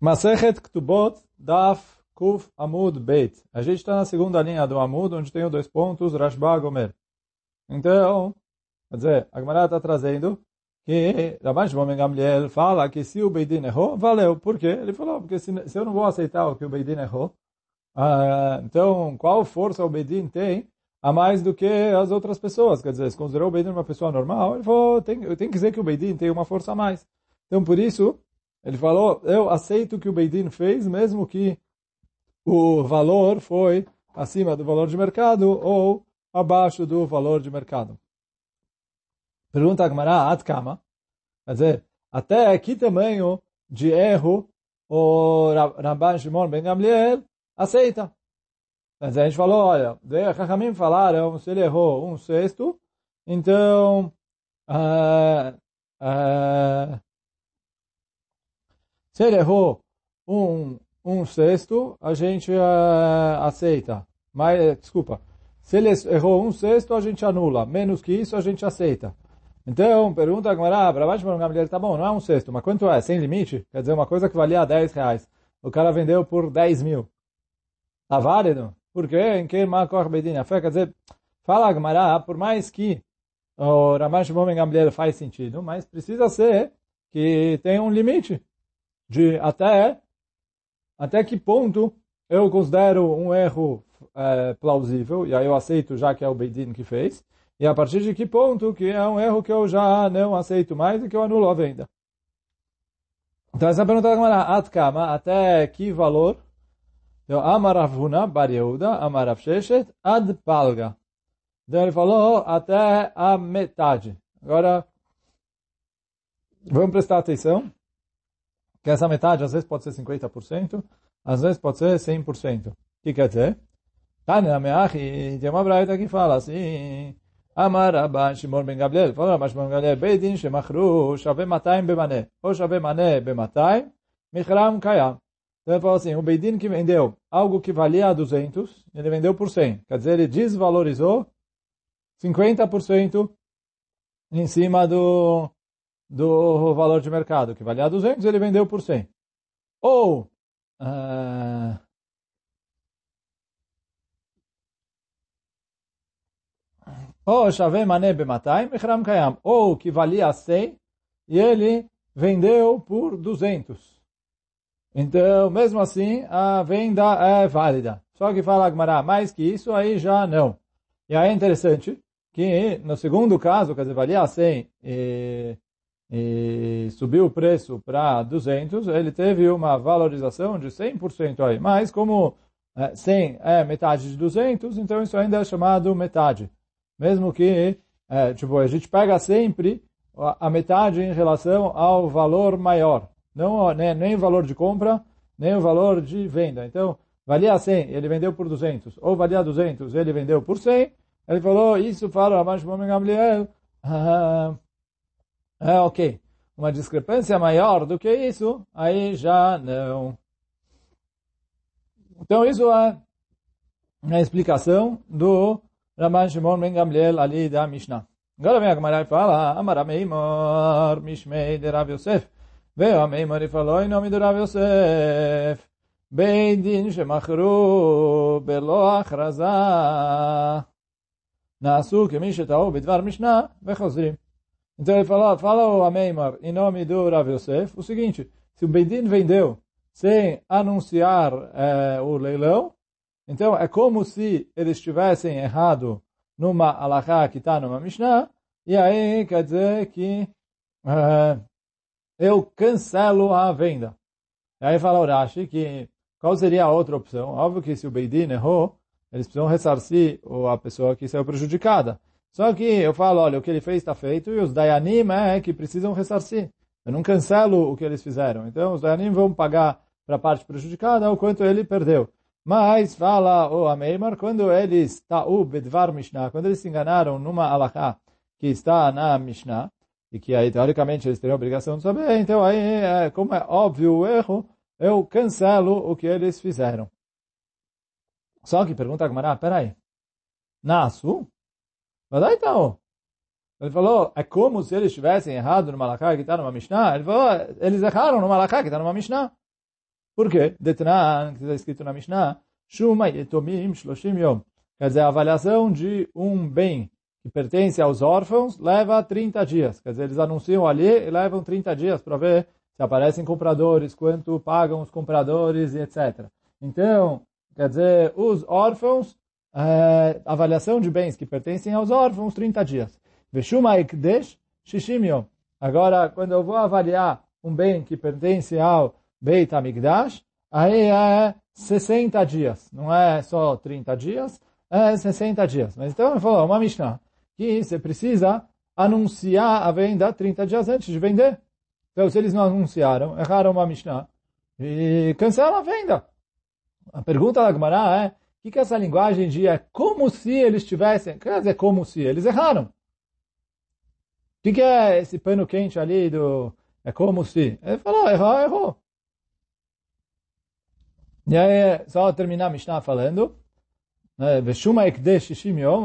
Masechet Ktubot Daf Kuf Amud Beit. A gente está na segunda linha do Amud, onde tem os dois pontos, Rashba Gomer. Então, quer dizer, a Gemara está trazendo que Rabban Shimon Gamliel fala que se o Beidin errou, valeu. Por quê? Ele falou, porque se, se eu não vou aceitar o que o Beidin errou, ah, então qual força o Beidin tem a mais do que as outras pessoas? Quer dizer, se considerou o Beidin uma pessoa normal, ele falou, tem, eu tenho que dizer que o Beidin tem uma força a mais. Então, por isso, ele falou, eu aceito o que o Beidin fez, mesmo que o valor foi acima do valor de mercado ou abaixo do valor de mercado. Pergunta a Gemara, Adkama, quer dizer, até que tamanho de erro o Rabban Shimon Ben Gamliel aceita? Quer dizer, a gente falou, olha, a Chachamim falaram, se ele errou um sexto, então, uh, uh, se ele errou um, um sexto, a gente uh, aceita. Mas, desculpa, se ele errou um sexto, a gente anula. Menos que isso, a gente aceita. Então, pergunta a Gamara, para baixo para tá bom, não é um sexto, mas quanto é? Sem limite? Quer dizer, uma coisa que valia 10 reais. O cara vendeu por 10 mil. Tá válido? Por quê? Em que Makor Bedin? Quer dizer, fala a Gamara, por mais que o Ramash Shimon Gamliel faz sentido, mas precisa ser que tem um limite de até até que ponto eu considero um erro é, plausível, e aí eu aceito já que é o Beidin que fez, e a partir de que ponto que é um erro que eu já não aceito mais e que eu anulo a venda. Então essa pergunta é Atkama, até que valor? Então, Amaravuna Bar Yehuda, Amarav Sheshet, Ad Palga. Então ele falou até a metade. Agora, vamos prestar atenção que essa metade às vezes pode ser 50%, às vezes pode ser 100%. O que quer dizer? Tânia Meachi, tem uma braita que fala assim, Amar Rabban Shimon Ben Gabriel, fala Rabban Shimon Ben Gabriel, Beidin shemachru shave 200 bemané, ou shave mané be-200, michram kayam. Então ele fala assim, o Beidin que vendeu algo que valia 200, ele vendeu por 100. Quer dizer, ele desvalorizou 50% em cima do, do valor de mercado, que valia 200, ele vendeu por 100. Ou, uh, ou Shaveh Mané Bematai, Mechram Kayam, ou que valia 100 e ele vendeu por 200. Então, mesmo assim, a venda é válida. Só que fala Agmará, mais que isso, aí já não. E aí é interessante que no segundo caso, quer dizer, valia 100 e e subiu o preço para 200, ele teve uma valorização de 100% aí. Mas como é, 100 é metade de 200, então isso ainda é chamado metade. Mesmo que, é, tipo, a gente pega sempre a metade em relação ao valor maior. Não, nem, nem o valor de compra, nem o valor de venda. Então, valia 100, ele vendeu por 200. Ou valia 200, ele vendeu por 100. Ele falou, isso fala Ramash Gamliel. Ah, é ok. Uma discrepância maior do que isso, aí já não. Então isso é a explicação do Raman Shimon Ben Gamliel ali da Mishnah. Agora vem a Gemara e fala, Amar Ameimor, Mishmei de Rav Yosef. Veio Ameimor e falou em nome do Rav Yosef. Beidin שמכרו בלא הכרזה נעשו כמי שטעו בדבר משנה וחוזרים. Então ele falou, fala o Ameimar, em nome do Rav Yosef, o seguinte, se o Bendin vendeu sem anunciar é, o leilão, então é como se eles tivessem errado numa alahá que está numa Mishnah, e aí quer dizer que é, eu cancelo a venda. E aí fala o Rashi que qual seria a outra opção? Óbvio que se o Beidin errou, eles precisam ressarcir a pessoa que saiu prejudicada. Só que eu falo, olha, o que ele fez está feito e os Dayanim é que precisam ressarcir. Eu não cancelo o que eles fizeram. Então, os Dayanim vão pagar para a parte prejudicada o quanto ele perdeu. Mas, fala o Ameimar, quando eles, Mishnah, quando eles se enganaram numa alahá que está na Mishnah, e que aí, teoricamente, eles teriam a obrigação de saber, então aí, é, como é óbvio o erro, eu cancelo o que eles fizeram. Só que pergunta a Gamara, peraí, Nasu, mas então, ele falou, é como se eles tivessem errado no Malaká que está numa Mishnah. Ele falou, eles erraram no Malaká que está numa Mishnah. Por quê? Detran, que está escrito na Mishnah, Shuma yetomim shloshim yom. Quer dizer, a avaliação de um bem que pertence aos órfãos leva 30 dias. Quer dizer, eles anunciam ali e levam 30 dias para ver se aparecem compradores, quanto pagam os compradores e etc. Então, quer dizer, os órfãos, é, avaliação de bens que pertencem aos órfãos, 30 dias. Veshuma ekdesh shishim yom. Agora, quando eu vou avaliar um bem que pertence ao Beit HaMikdash, aí é 60 dias. Não é só 30 dias, é 60 dias. Mas então ele falou, uma Mishnah, que você precisa anunciar a venda 30 dias antes de vender. Então, se eles não anunciaram, erraram uma Mishnah, e cancela a venda. A pergunta da Gemara é, o que, que essa linguagem de é como se eles tivessem, quer dizer, como se, eles erraram. O que, que é esse pano quente ali do, é como se? Ele falou, errou, errou. E aí, só terminar a Mishnah falando, né, Veshuma Ekdesh Shishim Yom,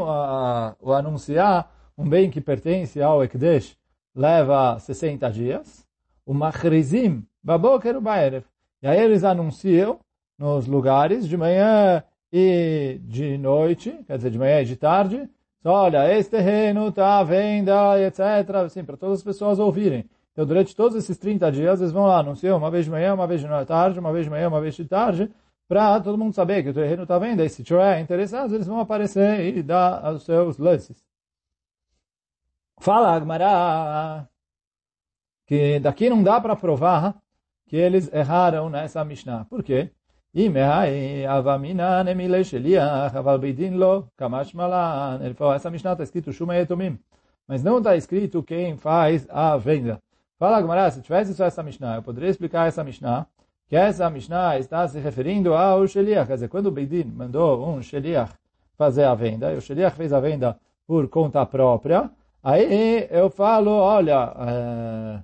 o anunciar um bem que pertence ao Ekdesh leva 60 dias, o Machrizim Baboker Baerev. E aí eles anunciam nos lugares de manhã e de noite, quer dizer, de manhã e de tarde, olha, esse terreno está à venda, etc. Assim, para todas as pessoas ouvirem. Então, durante todos esses 30 dias, eles vão lá anunciar uma vez de manhã, uma vez de tarde, uma vez de manhã, uma vez de tarde, para todo mundo saber que o terreno está vendo, e se tiver interessados, eles vão aparecer e dar os seus lances. Fala, Agmará, que daqui não dá para provar que eles erraram nessa Mishnah. Por quê? Ele falou, essa Mishnah está escrito Shuma Yetomim, mas não está escrito quem faz a venda. Fala, Agmará, se tivesse só essa Mishnah, eu poderia explicar essa Mishnah que essa Mishnah está se referindo ao Sheliach. Quer dizer, quando o Beidin mandou um Sheliach fazer a venda, e o Sheliach fez a venda por conta própria, aí eu falo, olha,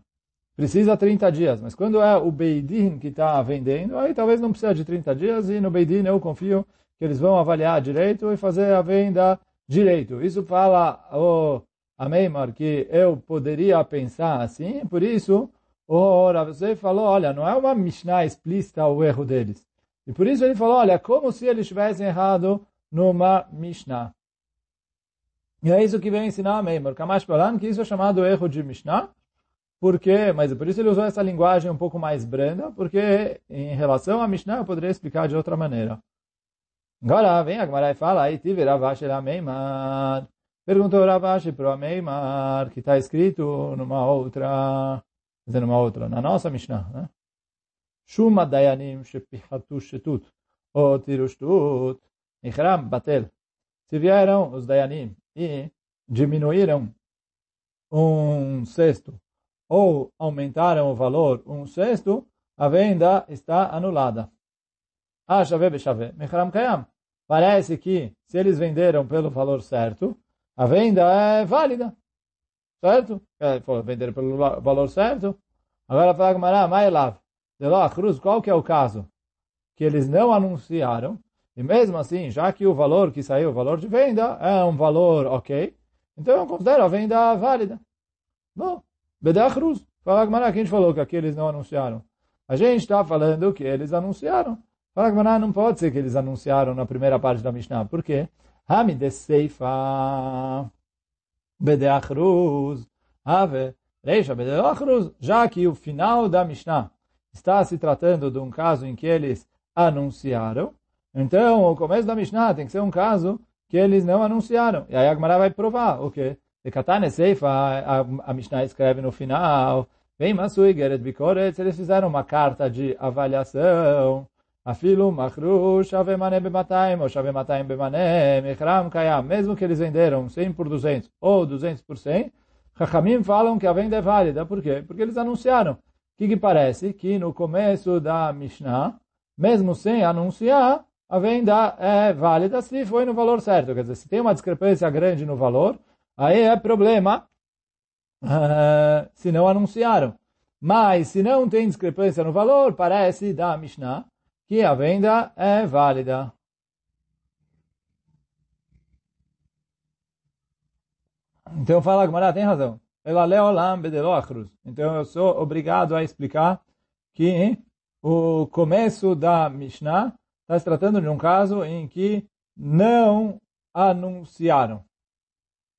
precisa 30 dias. Mas quando é o Beidin que está vendendo, aí talvez não precisa de 30 dias, e no Beidin eu confio que eles vão avaliar direito e fazer a venda direito. Isso fala o Ameimar que eu poderia pensar assim, por isso Ora, você falou, olha, não é uma Mishnah explícita o erro deles. E por isso ele falou, olha, como se eles tivessem errado numa Mishnah. E é isso que vem ensinar a Meimor. Kamash Balan, que isso é chamado erro de Mishnah. Porque, mas por isso ele usou essa linguagem um pouco mais branda, porque em relação à Mishnah eu poderia explicar de outra maneira. Agora vem a Gemara e fala, aí tive Ravashi la Meimar. Perguntou Ravashi para o Meimar, que está escrito numa outra dizer uma outra, na nossa Mishnah, né? Shuma dayanim shepihatu shetut, ou tirushtut, ichram batel. Se vieram os dayanim e diminuíram um sexto, ou aumentaram o valor um sexto, a venda está anulada. Ah, chave bechave, mechram kayam. Parece que, se eles venderam pelo valor certo, a venda é válida. Certo? É, vender pelo valor certo. Agora fala Gamara, Mailav. De lá, cruz, qual que é o caso? Que eles não anunciaram. E mesmo assim, já que o valor que saiu, o valor de venda, é um valor ok, então eu considero a venda válida. Bom, Bedá Cruz. Fala Gamara, quem falou que aqui eles não anunciaram? A gente está falando que eles anunciaram. Fala Gamara, não pode ser que eles anunciaram na primeira parte da Mishnah. Por quê? Hamid Seifa. Bedeachruz, Ave, Reisha Bedeachruz, já que o final da Mishnah está se tratando de um caso em que eles anunciaram, então o começo da Mishnah tem que ser um caso que eles não anunciaram. E aí a Gemara vai provar o quê? De Katane Seifa, a Mishnah escreve no final, vem Masui Geret Bikoretz, eles fizeram uma carta de avaliação Afilu machru shavemane bemataim, ou shavemataim bemane, mechram kayam. Mesmo que eles venderam 100 por 200 ou 200 por 100, Chachamim falam que a venda é válida. Por quê? Porque eles anunciaram. O que, que parece? Que no começo da Mishnah, mesmo sem anunciar, a venda é válida se foi no valor certo. Quer dizer, se tem uma discrepância grande no valor, aí é problema uh, se não anunciaram. Mas se não tem discrepância no valor, parece da Mishnah, que a venda é válida. Então fala Gmará, tem razão. Então eu sou obrigado a explicar que o começo da Mishnah está se tratando de um caso em que não anunciaram.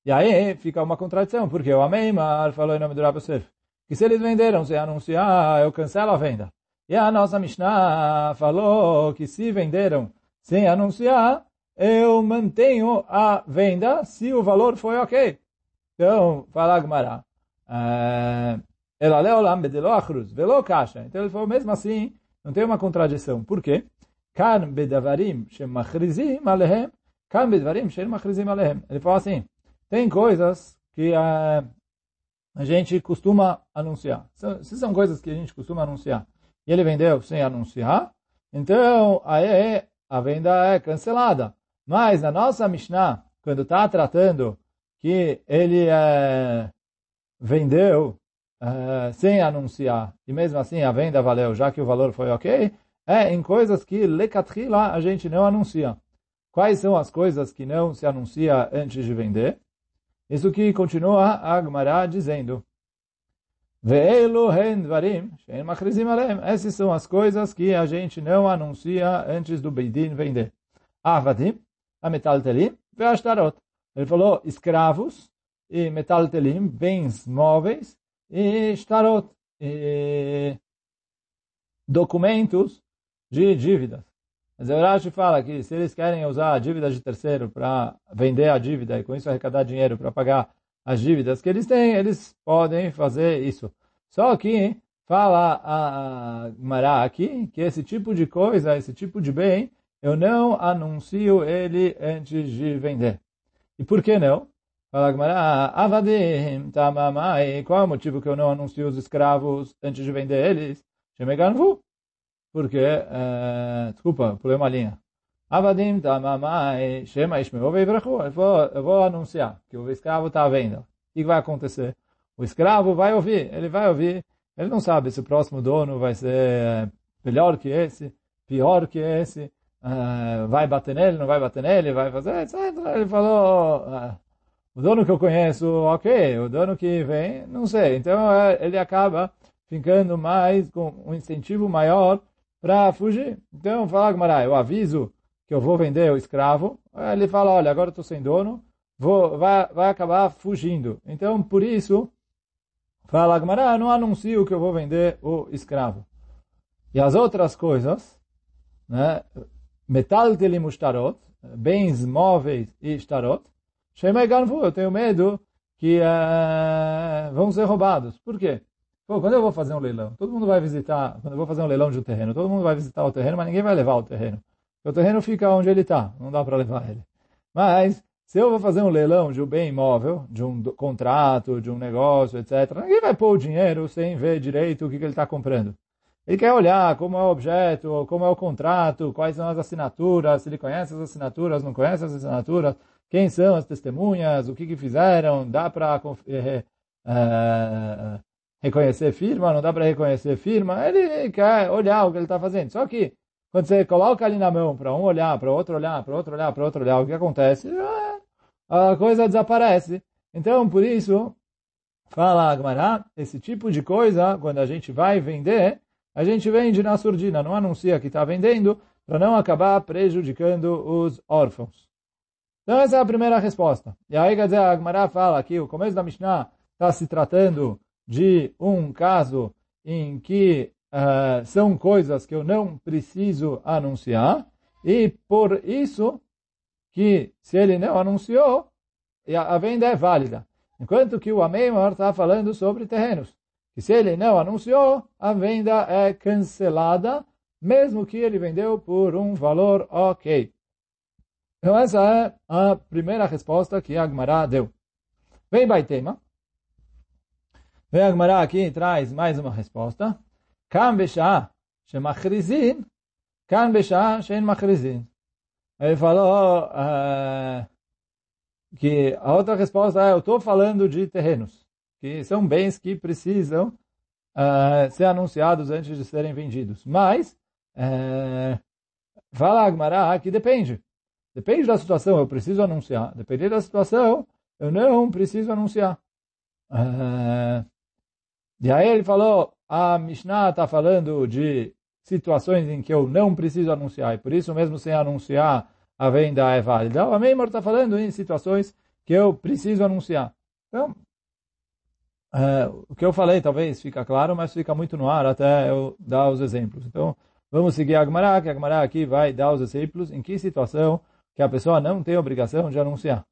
E aí fica uma contradição, porque o Ameimar falou em nome do Rabi Yosef, que se eles venderam sem anunciar, eu cancelo a venda. E a nossa Mishnah falou que se venderam sem anunciar, eu mantenho a venda se o valor foi ok. Então, fala Gmará. Eh, ela leolam bedelo achruz, velo kasha. Então ele falou, mesmo assim, não tem uma contradição. Por quê? Kan shemachrizim alehem, kan shemachrizim alehem. Ele falou assim, tem coisas que uh, a gente costuma anunciar. Se são coisas que a gente costuma anunciar, e ele vendeu sem anunciar, então aí a venda é cancelada. Mas na nossa Mishnah, quando está tratando que ele é, vendeu é, sem anunciar, e mesmo assim a venda valeu, já que o valor foi ok, é em coisas que lecatrila a gente não anuncia. Quais são as coisas que não se anuncia antes de vender? Isso que continua a Agmará dizendo. Essas são as coisas que a gente não anuncia antes do Beidin vender. A. Ele falou escravos e metaltelim, bens móveis, e shtarot, e documentos de dívidas. Mas o Rashi fala que se eles querem usar a dívida de terceiro para vender a dívida e com isso arrecadar dinheiro para pagar as dívidas que eles têm, eles podem fazer isso. Só que fala a Mará aqui que esse tipo de coisa, esse tipo de bem, eu não anuncio ele antes de vender. E por que não? Fala Gmará, avadim tamamai, qual é o motivo que eu não anuncio os escravos antes de vender eles? Shemeganvu. Porque, uh, desculpa, pulei uma linha. Avadim tamamai, shema ishmeu veivrachu. Eu vou, vou anunciar que o escravo está à venda. O que vai acontecer? O escravo vai ouvir, ele vai ouvir. Ele não sabe se o próximo dono vai ser melhor que esse, pior que esse, uh, vai bater nele, não vai bater nele, vai fazer, etc. Ele falou, uh, o dono que eu conheço, ok, o dono que vem, não sei. Então ele acaba ficando mais com um incentivo maior para fugir. Então fala Gmará, eu aviso que eu vou vender o escravo. Ele fala, olha, agora estou sem dono, vou, vai, vai acabar fugindo. Então por isso, fala Gmará, não anuncio que eu vou vender o escravo. E as outras coisas, né, metal telimushtarot, bens móveis e shtarot, eu tenho medo que uh, vão ser roubados. Por quê? Pô, quando eu vou fazer um leilão, todo mundo vai visitar, quando eu vou fazer um leilão de um terreno, todo mundo vai visitar o terreno, mas ninguém vai levar o terreno. O terreno fica onde ele está, não dá para levar ele. Mas, se eu vou fazer um leilão de um bem imóvel, de um contrato, de um negócio, etc., ninguém vai pôr o dinheiro sem ver direito o que, que ele está comprando. Ele quer olhar como é o objeto, como é o contrato, quais são as assinaturas, se ele conhece as assinaturas, não conhece as assinaturas, quem são as testemunhas, o que, que fizeram, dá para é, é, reconhecer firma, não dá para reconhecer firma, ele quer olhar o que ele está fazendo. Só que, quando você coloca ali na mão para um olhar, para outro olhar, para outro olhar, para outro olhar, o que acontece? A coisa desaparece. Então, por isso, fala Agmará, esse tipo de coisa, quando a gente vai vender, a gente vende na surdina, não anuncia que está vendendo, para não acabar prejudicando os órfãos. Então essa é a primeira resposta. E aí, quer dizer, a Agmará fala que o começo da Mishnah está se tratando de um caso em que uh, são coisas que eu não preciso anunciar, e por isso que se ele não anunciou, a venda é válida. Enquanto que o Ameimor está falando sobre terrenos, que se ele não anunciou, a venda é cancelada, mesmo que ele vendeu por um valor ok. Então essa é a primeira resposta que Agmará deu. Vem Baitema. Vem a Agmará aqui e traz mais uma resposta. Kan Beshah Shemachrizin, Kan Beshah Shem Machrizin. Ele falou uh, que a outra resposta é, eu estou falando de terrenos, que são bens que precisam uh, ser anunciados antes de serem vendidos. Mas, uh, fala Agmará que depende. Depende da situação, eu preciso anunciar. Dependendo da situação, eu não preciso anunciar. Uh, e aí ele falou, a Mishnah está falando de situações em que eu não preciso anunciar, e por isso mesmo sem anunciar a venda é válida. O Ameimor está falando em situações que eu preciso anunciar. Então, é, o que eu falei talvez fica claro, mas fica muito no ar até eu dar os exemplos. Então, vamos seguir a Agmará, que a Agmará aqui vai dar os exemplos em que situação que a pessoa não tem obrigação de anunciar.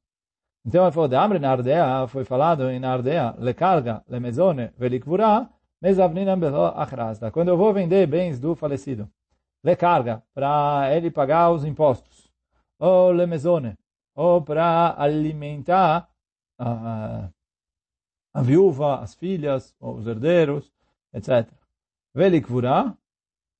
Então, ele falou, de Amre na Ardea, foi falado em Ardea, le carga, le mezone, velikvura, mezavninam belo achrasta. Quando eu vou vender bens do falecido, le carga, para ele pagar os impostos, ou le mezone, ou para alimentar a, a viúva, as filhas, os herdeiros, etc. Velikvura,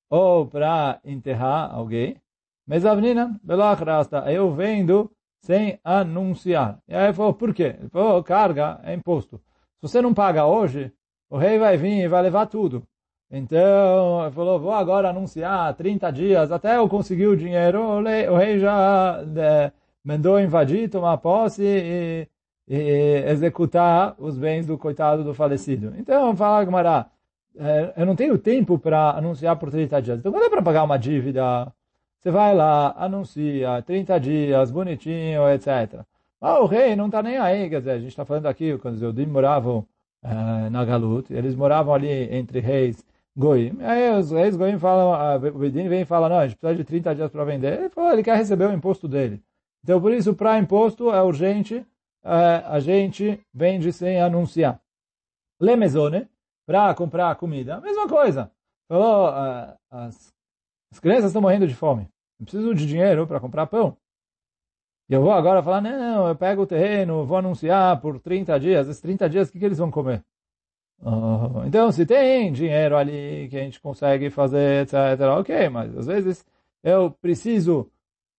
ou para enterrar alguém, mezavninam belo achrasta. Eu vendo sem anunciar. E aí ele falou, por quê? Ele falou, carga é imposto. Se você não paga hoje, o rei vai vir e vai levar tudo. Então, ele falou, vou agora anunciar 30 dias, até eu conseguir o dinheiro, o rei já é, mandou invadir, tomar posse e, e, executar os bens do coitado do falecido. Então, fala Gumará, é, eu não tenho tempo para anunciar por 30 dias. Então, quando é para pagar uma dívida você vai lá, anuncia, 30 dias, bonitinho, etc. Mas o rei não está nem aí, quer dizer, a gente está falando aqui, quando os Eudim moravam uh, na Galut, eles moravam ali entre reis Goim. Aí os reis Goim falam, o Eudim vem e fala, não, a gente precisa de 30 dias para vender. Ele falou, ele quer receber o imposto dele. Então, por isso, para imposto é urgente, uh, a gente vende sem anunciar. Le para comprar comida, mesma coisa. Falou, uh, as as crianças estão morrendo de fome. Eu preciso de dinheiro para comprar pão. E eu vou agora falar, não, eu pego o terreno, vou anunciar por 30 dias. Esses 30 dias, o que, que eles vão comer? Então, se tem dinheiro ali que a gente consegue fazer, etc., ok, mas às vezes eu preciso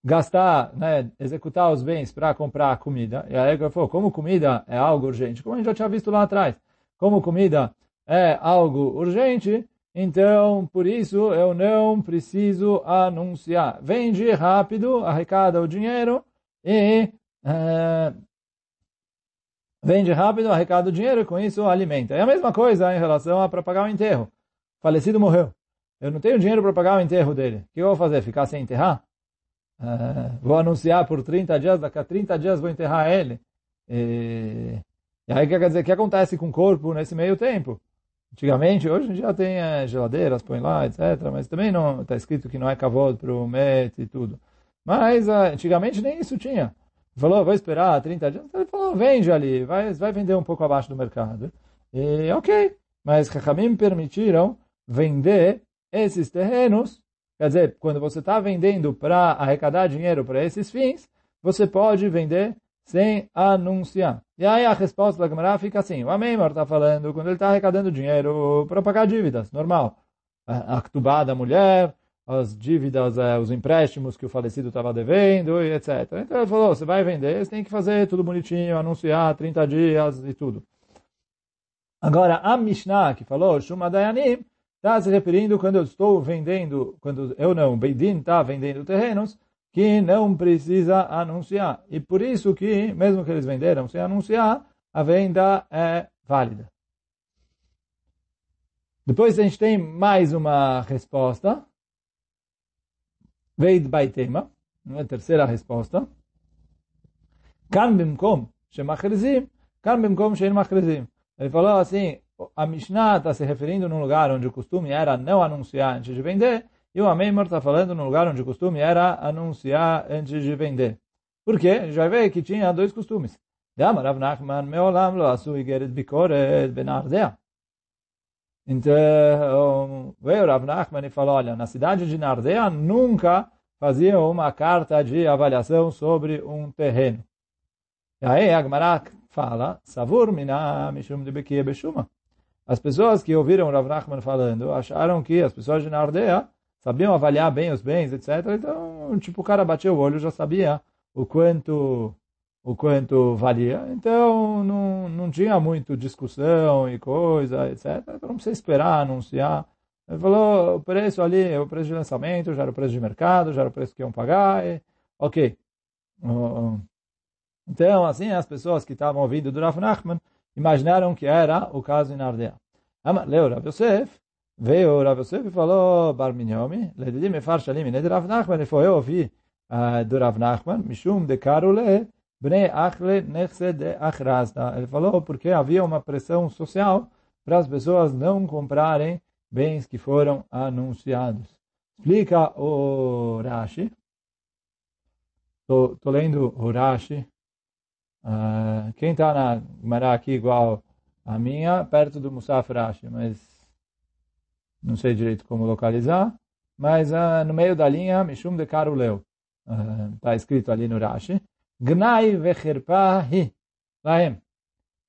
gastar, né, executar os bens para comprar comida. E aí eu falo, como comida é algo urgente, como a gente já tinha visto lá atrás, como comida é algo urgente, então, por isso, eu não preciso anunciar. Vende rápido, arrecada o dinheiro e é, vende rápido, arrecada o dinheiro e com isso alimenta. É a mesma coisa em relação a para pagar o enterro. O falecido morreu. Eu não tenho dinheiro para pagar o enterro dele. O que eu vou fazer? Ficar sem enterrar? É, vou anunciar por 30 dias, daqui a 30 dias vou enterrar ele. E, e aí quer dizer, o que acontece com o corpo nesse meio tempo? Antigamente, hoje em dia tem é, geladeiras, põe lá, etc. Mas também não está escrito que não é cavalo para o met e tudo. Mas uh, antigamente nem isso tinha. Falou, vou esperar 30 dias. Ele falou, vende ali, vai, vai vender um pouco abaixo do mercado. E ok, mas Rahamim permitiram vender esses terrenos. Quer dizer, quando você está vendendo para arrecadar dinheiro para esses fins, você pode vender sem anunciar. E aí a resposta da Gemara fica assim, o Ameimor está falando quando ele está arrecadando dinheiro para pagar dívidas, normal. A ktubá da mulher, as dívidas, eh, os empréstimos que o falecido estava devendo, e etc. Então ele falou, você vai vender, você tem que fazer tudo bonitinho, anunciar 30 dias e tudo. Agora, a Mishnah que falou, Shuma Dayanim, está se referindo quando eu estou vendendo, quando eu não, Beidin está vendendo terrenos, que não precisa anunciar. E por isso que, mesmo que eles venderam sem anunciar, a venda é válida. Depois a gente tem mais uma resposta. Veid Baitema, a terceira resposta. Kan bimkom shemachrizim, kan. Ele falou assim, a Mishnah está se referindo num lugar onde o costume era não anunciar antes de vender, e o Ameimor está falando no lugar onde o costume era anunciar antes de vender. Por quê? A gente vai ver que tinha dois costumes. Então, veio Rav Nachman e falou, olha, na cidade de Nardea nunca faziam uma carta de avaliação sobre um terreno. E aí Agmarak fala, Savur mina mishum de bekia beshuma. As pessoas que ouviram Rav Nachman falando acharam que as pessoas de Nardea sabiam avaliar bem os bens, etc. Então, tipo, o cara bateu o olho, já sabia o quanto o quanto valia. Então, não, não tinha muito discussão e coisa, etc. Então, não precisa esperar anunciar. Ele falou, o preço ali é o preço de lançamento, já era o preço de mercado, já era o preço que iam pagar, e, ok. Então, assim, as pessoas que estavam ouvindo do Rav Nachman imaginaram que era o caso em Ardea. Leu Rav Yosef, Veio Rav Yosef e falou, Bar Minyomi, Ledidim Efar Shalim, Ned Rav Nachman, ele foi ouvir uh, do Rav Nachman, Mishum de Karule, Bnei Achle Nechse de Achrazda. Ele falou porque havia uma pressão social para as pessoas não comprarem bens que foram anunciados. Explica o Rashi. Estou lendo o Rashi. Uh, quem está na Mará aqui igual a minha, perto do Musaf Rashi, mas não sei direito como localizar. Mas uh, no meio da linha, Mishum de Karuleu. Está uh, escrito ali no Rashi. Gnai vechirpa hi. Lahem.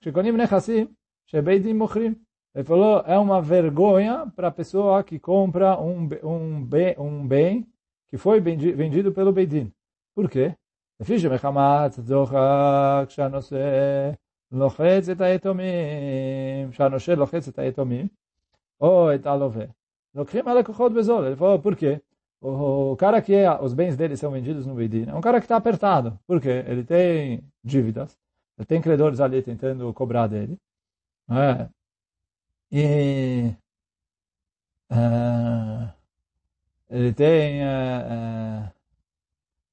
Shekonim nechassim, shebeidim mochrim. Ele falou, é uma vergonha para a pessoa que compra um, um, bem, um bem que foi vendido pelo Beidin. Por quê? לפי שמחמת דוחק שהנושא לוחץ את היתומים, שהנושה לוחץ את היתומים, ou et alove. Lokrim alekuchot bezor. Ele falou, por quê? O cara que é, os bens dele são vendidos no Bedin é um cara que está apertado. Por quê? Ele tem dívidas, ele tem credores ali tentando cobrar dele. É. E... Ele tem...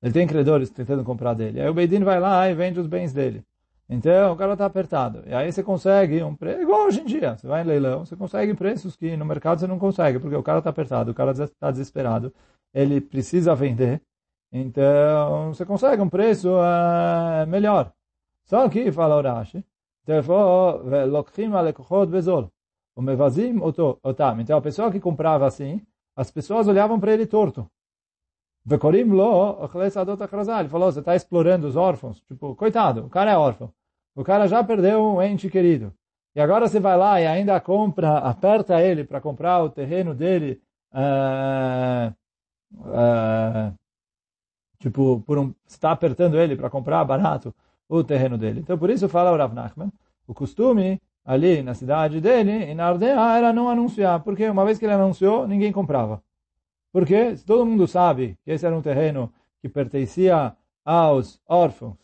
Ele tem credores tentando comprar dele. Aí o Beidin vai lá e vende os bens dele. Então o cara está apertado. E aí você consegue um preço, igual hoje em dia, você vai em leilão, você consegue preços que no mercado você não consegue, porque o cara está apertado, o cara está desesperado, ele precisa vender. Então você consegue um preço uh, melhor. Só que, fala o Rashi, então ele falou, o mevazim otam. Então a pessoa que comprava assim, as pessoas olhavam para ele torto. Vekorim lo, ele falou, você está explorando os órfãos. Tipo, coitado, o cara é órfão. O cara já perdeu um ente querido. E agora você vai lá e ainda compra, aperta ele para comprar o terreno dele, uh, uh, tipo, por um, está apertando ele para comprar barato o terreno dele. Então, por isso fala o Rav Nachman, o costume ali na cidade dele, em Ardea, era não anunciar, porque uma vez que ele anunciou, ninguém comprava. Porque todo mundo sabe que esse era um terreno que pertencia aos órfãos,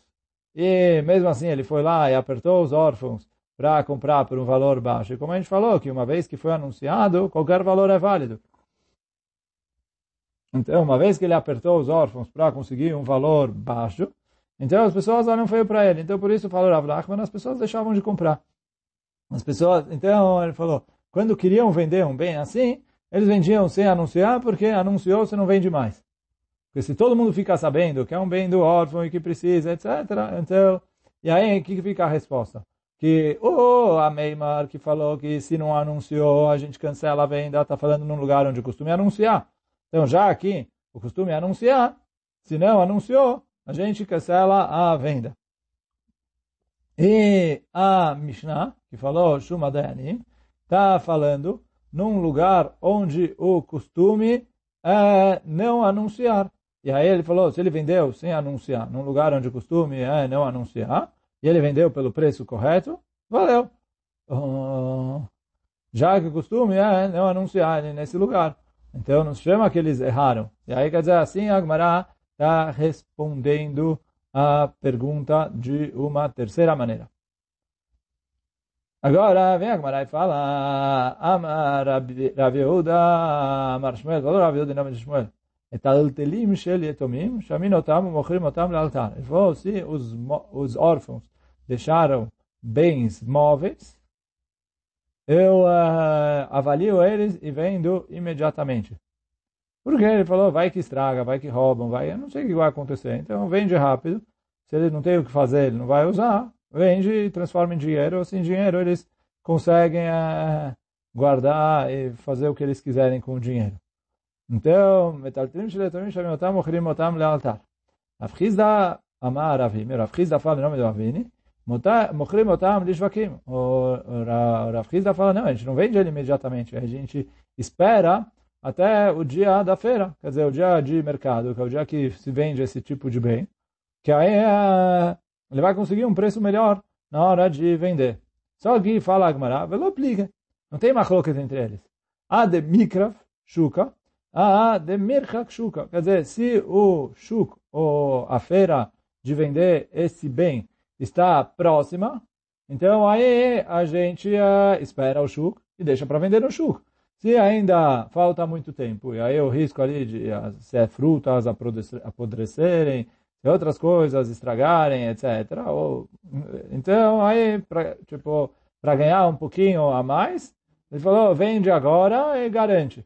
e mesmo assim ele foi lá e apertou os órfãos para comprar por um valor baixo. E como a gente falou, que uma vez que foi anunciado, qualquer valor é válido. Então, uma vez que ele apertou os órfãos para conseguir um valor baixo, então as pessoas olham feio para ele. Então, por isso, falou Rav Nachman, as pessoas deixavam de comprar. As pessoas, então ele falou, quando queriam vender um bem assim, eles vendiam sem anunciar, porque anunciou, você não vende mais. Porque se todo mundo fica sabendo que é um bem do órfão e que precisa, etc. Então, e aí, o que fica a resposta? Que oh, a Meimar que falou que se não anunciou, a gente cancela a venda, está falando num lugar onde é anunciar. Então, já aqui, o costume é anunciar, se não anunciou, a gente cancela a venda. E a Mishnah, que falou Shuma Dayanim, está falando num lugar onde o costume é não anunciar. E aí ele falou, se ele vendeu sem anunciar, num lugar onde o costume é não anunciar, e ele vendeu pelo preço correto, valeu. Uh, já que o costume é não anunciar nesse lugar. Então não se chama que eles erraram. E aí quer dizer assim, Agmará está respondendo a pergunta de uma terceira maneira. Agora vem a Gemara e fala, Amar Raviuda, Amar Shmuel, falou Raviuda em nome de Shmuel, et shel yetomim, shamin otam, mochrim otam lealtar. Ele falou, se os, os órfãos deixaram bens móveis, eu uh, avalio eles e vendo imediatamente. Porque ele falou, vai que estraga, vai que roubam, vai, eu não sei o que vai acontecer. Então vende rápido, se ele não tem o que fazer, ele não vai usar, vende e transforma em dinheiro. Assim, dinheiro eles conseguem uh, guardar e fazer o que eles quiserem com o dinheiro. Então, metaltrim sheletomim shamim otam, mochrim otam lealtar. Rav Chizda amar Ravim, Rav Chizda fala em nome do Ravini, mochrim otam lishvakim. O Rav Chizda fala, não, a gente não vende ele imediatamente, a gente espera até o dia da feira, quer dizer, o dia de mercado, que é o dia que se vende esse tipo de bem, que aí é, ele vai conseguir um preço melhor na hora de vender. Só que fala Agmará, velo aplica. Não tem machloket entre eles. A de mikrav, shuka, a de mirchak shuka. Quer dizer, se o shuk, ou a feira de vender esse bem, está próxima, então aí a gente uh, espera o shuk e deixa para vender no shuk. Se ainda falta muito tempo, e aí o risco ali de se é frutas apodrecerem, se outras coisas estragarem, etc. Ou, então, aí, pra, tipo, para ganhar um pouquinho a mais, ele falou, vende agora e garante.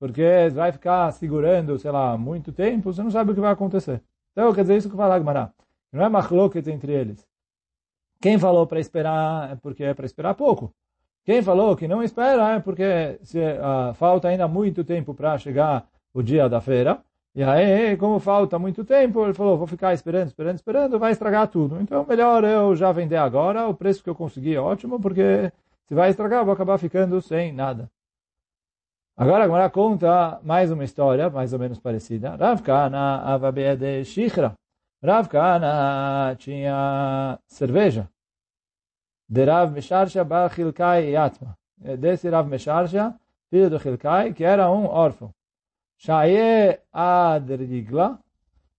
Porque vai ficar segurando, sei lá, muito tempo, você não sabe o que vai acontecer. Então, quer dizer, isso que fala Gmará. Não é machloket entre eles. Quem falou para esperar é porque é para esperar pouco. Quem falou que não espera é porque se, uh, falta ainda muito tempo para chegar o dia da feira. E aí, como falta muito tempo, ele falou, vou ficar esperando, esperando, esperando, vai estragar tudo. Então, melhor eu já vender agora, o preço que eu consegui é ótimo, porque se vai estragar, eu vou acabar ficando sem nada. Agora, agora conta mais uma história, mais ou menos parecida. Rav Kana avabede shichra. Rav Kana tinha cerveja. De Rav Mesharsha bar Hilkai Yatma. Desse Rav Mesharsha, filho do Hilkai, que era um órfão. Shaye adrigla.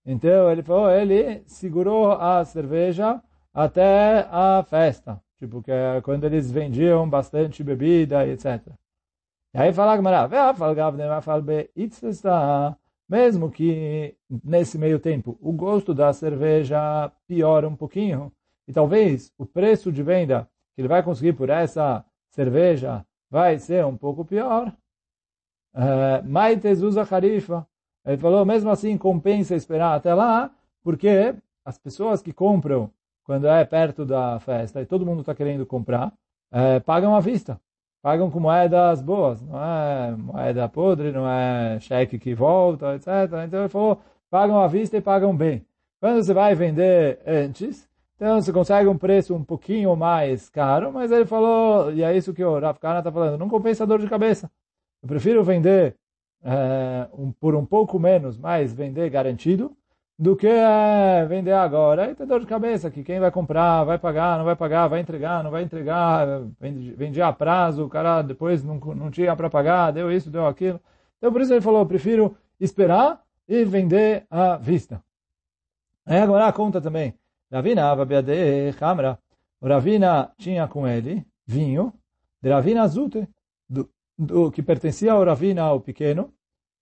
Então ele falou, ele segurou a cerveja até a festa. Tipo, que é quando eles vendiam bastante bebida etc. E aí fala Gamara, mesmo que nesse meio tempo o gosto da cerveja piora um pouquinho, e talvez o preço de venda que ele vai conseguir por essa cerveja vai ser um pouco pior, Maites usa Harifa. Ele falou, mesmo assim, compensa esperar até lá, porque as pessoas que compram quando é perto da festa e todo mundo está querendo comprar, é, pagam à vista. Pagam com moedas boas, não é moeda podre, não é cheque que volta, etc. Então ele falou, pagam à vista e pagam bem. Quando você vai vender antes, então você consegue um preço um pouquinho mais caro, mas ele falou, e é isso que o Rav Kana está falando, não compensa dor de cabeça. Eu prefiro vender é, um, por um pouco menos, mas vender garantido, do que é, vender agora. E tem dor de cabeça que quem vai comprar, vai pagar, não vai pagar, vai entregar, não vai entregar, vendia a prazo, o cara depois não, não tinha para pagar, deu isso, deu aquilo. Então por isso ele falou, prefiro esperar e vender à vista. Aí agora conta também. Ravina, Hamra. O Ravina tinha com ele vinho, Ravina Zute, do, que pertencia ao Ravina, o pequeno,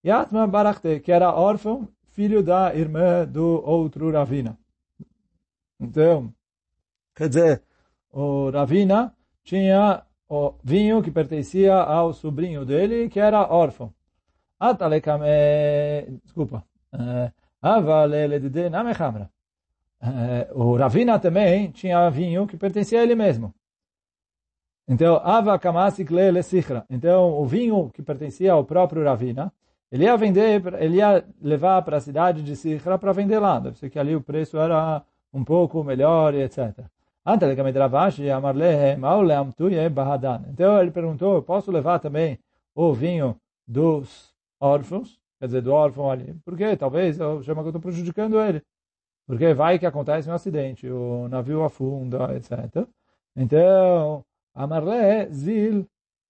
e Atma Barachte, que era órfão, filho da irmã do outro Ravina. Então, quer dizer, o Ravina tinha o vinho que pertencia ao sobrinho dele, que era órfão. Atalekame, desculpa, eh, Avalele Namechamra. Eh, o Ravina também tinha vinho que pertencia a ele mesmo. Então, Ava Kamasik Lele Sichra. Então, o vinho que pertencia ao próprio Ravina, ele ia vender, ele ia levar para a cidade de Sichra para vender lá. Deve ser que ali o preço era um pouco melhor e etc. Então ele perguntou, posso levar também o vinho dos órfãos? Quer dizer, do órfão ali. Por quê? Talvez eu chamo que eu estou prejudicando ele. Porque vai que acontece um acidente, o navio afunda, etc. Então, Amarle zil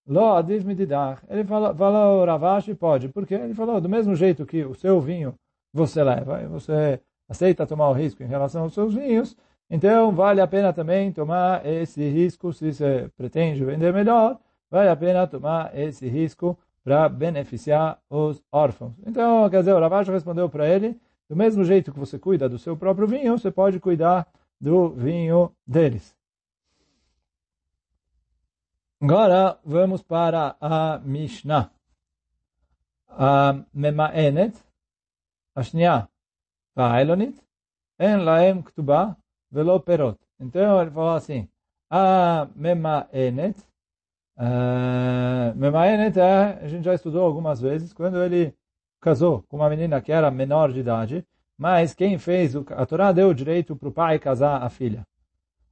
lo adif mididach. Ele falou, falou Ravashi, pode. Porque ele falou, do mesmo jeito que o seu vinho você leva, e você aceita tomar o risco em relação aos seus vinhos, então vale a pena também tomar esse risco, se você pretende vender melhor, vale a pena tomar esse risco para beneficiar os órfãos. Então, quer dizer, o Ravashi respondeu para ele, do mesmo jeito que você cuida do seu próprio vinho, você pode cuidar do vinho deles. Agora vamos para a Mishnah. A Mema'enet, a Shnia, en laem ktubá velo perot. Então ele falou assim, a Mema'enet, uh, Mema'enet é, a gente já estudou algumas vezes, quando ele casou com uma menina que era menor de idade, mas quem fez, o, a Torá deu o direito para o pai casar a filha.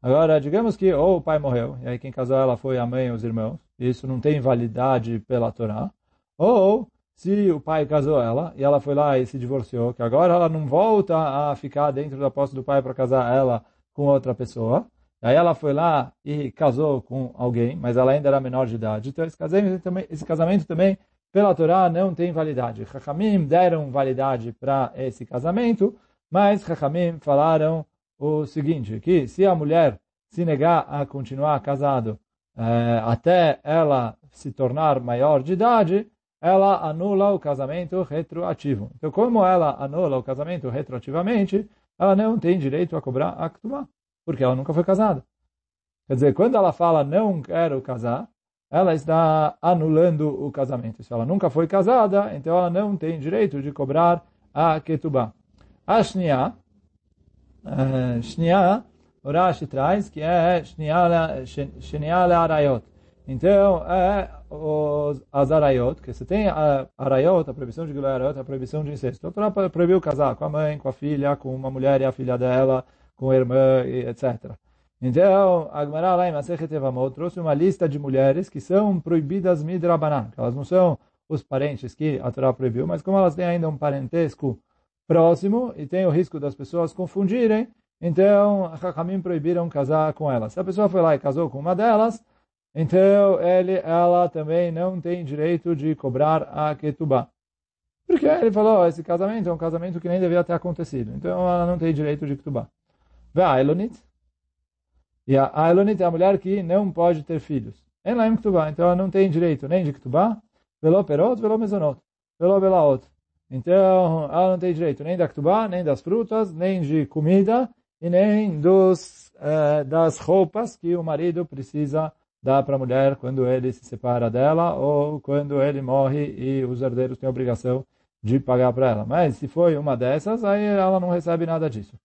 Agora, digamos que ou o pai morreu, e aí quem casou ela foi a mãe e os irmãos, isso não tem validade pela Torá, ou se o pai casou ela e ela foi lá e se divorciou, que agora ela não volta a ficar dentro da posse do pai para casar ela com outra pessoa, aí ela foi lá e casou com alguém, mas ela ainda era menor de idade, então esse casamento também, esse casamento também pela Torá não tem validade. Chachamim deram validade para esse casamento, mas Chachamim falaram o seguinte, que se a mulher se negar a continuar casado é, até ela se tornar maior de idade, ela anula o casamento retroativo. Então, como ela anula o casamento retroativamente, ela não tem direito a cobrar a Ktubá, porque ela nunca foi casada. Quer dizer, quando ela fala não quero casar, ela está anulando o casamento. Se ela nunca foi casada, então ela não tem direito de cobrar a Ketubá. A Shnia, o Rashi traz que é Shnia Arayot. Então, é os, as Arayot, que você tem a Arayot, a proibição de Gilui Arayot, a proibição de incesto. A Torá proibiu casar com a mãe, com a filha, com uma mulher e a filha dela, com a irmã, etc. Então, a Gemara lá em trouxe uma lista de mulheres que são proibidas midrabanan, elas não são os parentes que a Torá proibiu, mas como elas têm ainda um parentesco próximo e tem o risco das pessoas confundirem, então a Hakamim proibiram casar com elas. Se a pessoa foi lá e casou com uma delas, então ele, ela também não tem direito de cobrar a ketubá. Porque ele falou, esse casamento é um casamento que nem devia ter acontecido. Então ela não tem direito de ketubá. Vê a Elonit, e a Ailonit é a mulher que não pode ter filhos. Ela é Ktubá, então ela não tem direito nem de Ktubá, pelo perot, pelo mesonot, pelo belaot. Então ela não tem direito nem da Ktubá, nem das frutas, nem de comida e nem dos, eh, das roupas que o marido precisa dar para a mulher quando ele se separa dela ou quando ele morre e os herdeiros têm a obrigação de pagar para ela. Mas se foi uma dessas, aí ela não recebe nada disso.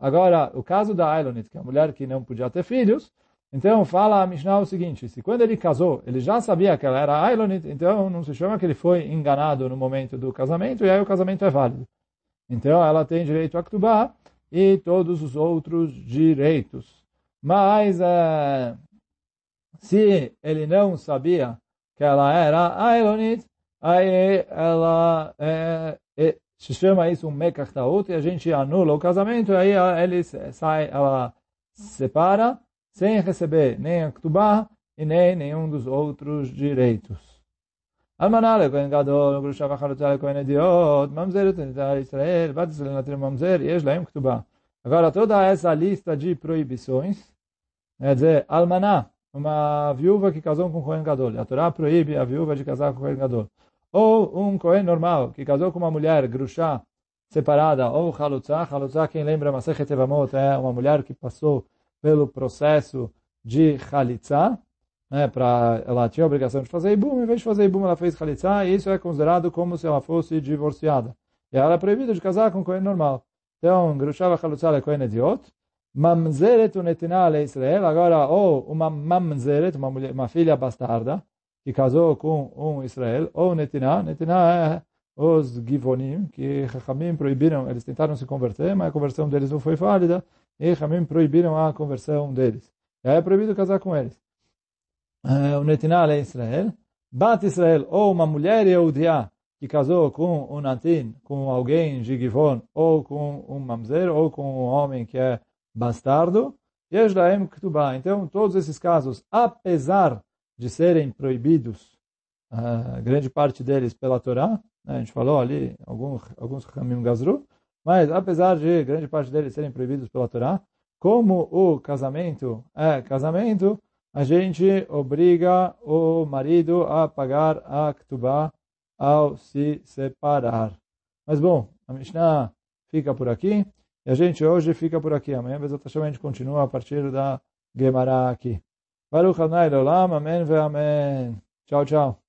Agora, o caso da Ailonit, que é a mulher que não podia ter filhos, então fala a Mishnah o seguinte, se quando ele casou, ele já sabia que ela era Ailonit, então não se chama que ele foi enganado no momento do casamento, e aí o casamento é válido. Então ela tem direito a Ktubá e todos os outros direitos. Mas é, se ele não sabia que ela era Ailonit, aí ela é, é, se chama isso um mekach taut, e a gente anula o casamento, e aí ele sai, ela separa, sem receber nem a Ktubá e nem nenhum dos outros direitos. Almaná cohen gadol, grusha vacharutá cohen ediot, mamzer etenitar Israel, bat Israel natir mamzer, yesh laim Ktubá. Agora, toda essa lista de proibições, quer dizer, almaná, uma viúva que casou com cohen Gadol. A Torá proíbe a viúva de casar com cohen Gadol. Ou um cohen normal, que casou com uma mulher gruxá, separada, ou Halutzah. Halutzah, quem lembra, Masechet Evamot, é uma mulher que passou pelo processo de Halitza, né, para ela tinha a obrigação de fazer Ibum, em vez de fazer Ibum, ela fez Halitza, e isso é considerado como se ela fosse divorciada. E ela é proibida de casar com Cohen normal. Então, Grushá Halutza é Cohen idiot, Mamzeret unetina Israel, agora, ou uma Mamzeret, uma, mulher, uma filha bastarda, que casou com um Israel, ou Netiná, Netiná é os Givonim, que Chachamim proibiram, eles tentaram se converter, mas a conversão deles não foi válida, e Chachamim proibiram a conversão deles. Aí é proibido casar com eles. Uh, o Netiná é Israel, Bat Israel, ou uma mulher Yehudiá, que casou com um Natin, com alguém de Givon, ou com um Mamzer, ou com um homem que é bastardo, Yeshlaem Ktubá. Então, todos esses casos, apesar de serem proibidos, a grande parte deles pela Torá, né? a gente falou ali, alguns, alguns Hamim Gazru, mas apesar de grande parte deles serem proibidos pela Torá, como o casamento é casamento, a gente obriga o marido a pagar a Ktubá ao se separar. Mas bom, a Mishnah fica por aqui, e a gente hoje fica por aqui. Amanhã, a gente continua a partir da Gemara aqui. Baruch Adonai Olam, Amém ve Amém. Tchau, tchau.